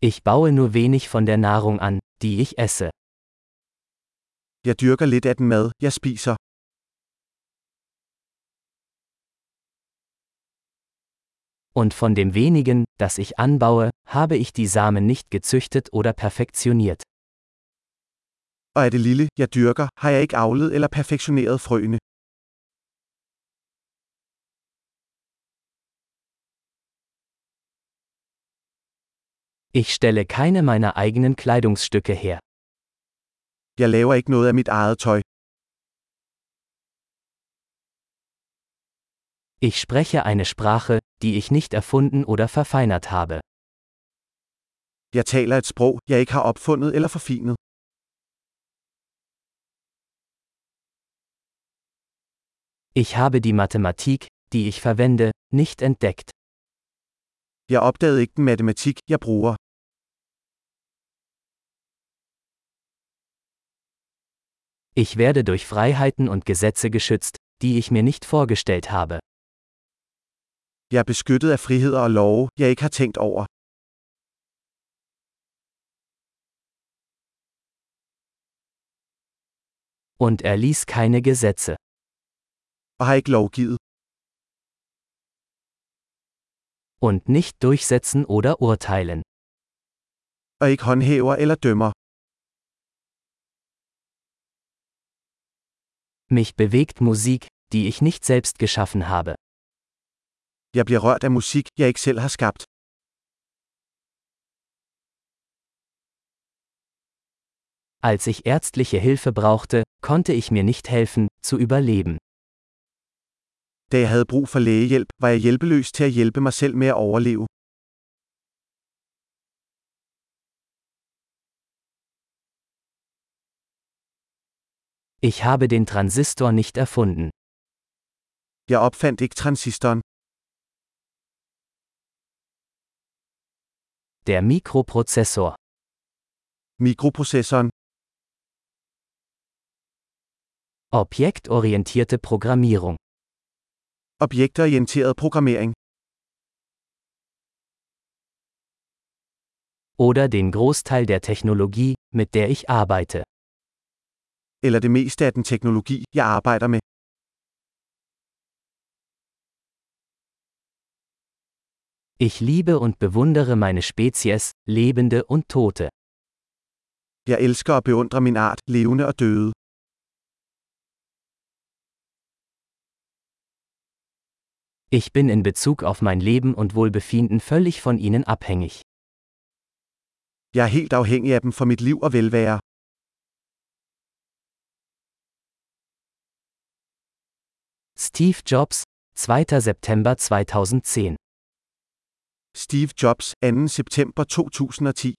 Ich baue nur wenig von der Nahrung an, die ich esse. Jeg dyrker lidt af den mad, jeg spiser. Und von dem wenigen, das ich anbaue, habe ich die Samen nicht gezüchtet oder perfektioniert. Og af det lille, jeg dyrker, har jeg ikke avlet eller perfektioneret frøene. Ich stelle keine meiner eigenen Kleidungsstücke her. Jeg laver ikke noget af mit eget tøj. Ich spreche eine Sprache, die ich nicht erfunden oder verfeinert habe. Jeg taler et sprog, jeg ikke har opfundet eller forfinet. Ich habe die Mathematik, die ich verwende, nicht entdeckt. Jeg opdagede ikke den matematik, jeg bruger. Ich werde durch Freiheiten und Gesetze geschützt, die ich mir nicht vorgestellt habe. Jeg er beskyttet af friheder og love, jeg ikke har tænkt over. Und er ließ keine Gesetze. Og har ikke lovgivet. Und nicht durchsetzen oder urteilen. Og ikke håndhæver eller dømmer. Mich bewegt Musik, die ich nicht selbst geschaffen habe. Jeg bliver rørt af musik, jeg ikke selv har skabt. Als ich ärztliche Hilfe brauchte, konnte ich mir nicht helfen, zu überleben. Da jeg havde brug for lægehjælp, var jeg hjælpeløs til at hjælpe mig selv med at overleve. Ich habe den Transistor nicht erfunden. Jeg opfandt ikke transistoren. Der Mikroprozessor. Mikroprocessoren. Objektorientierte Programmierung. Objektorienteret programmering. Oder den Großteil der Technologie, mit der ich arbeite. Eller det meste af den teknologi, jeg arbejder med. Ich liebe und bewundere meine Spezies, Lebende und Tote. Jeg elsker og beundrer min art, levende og døde. Ich bin in Bezug auf mein Leben und Wohlbefinden völlig von ihnen abhängig. Jeg er helt afhængig af dem for mit liv og velvære. Steve Jobs, 2. September 2010 Steve Jobs, 2. september 2010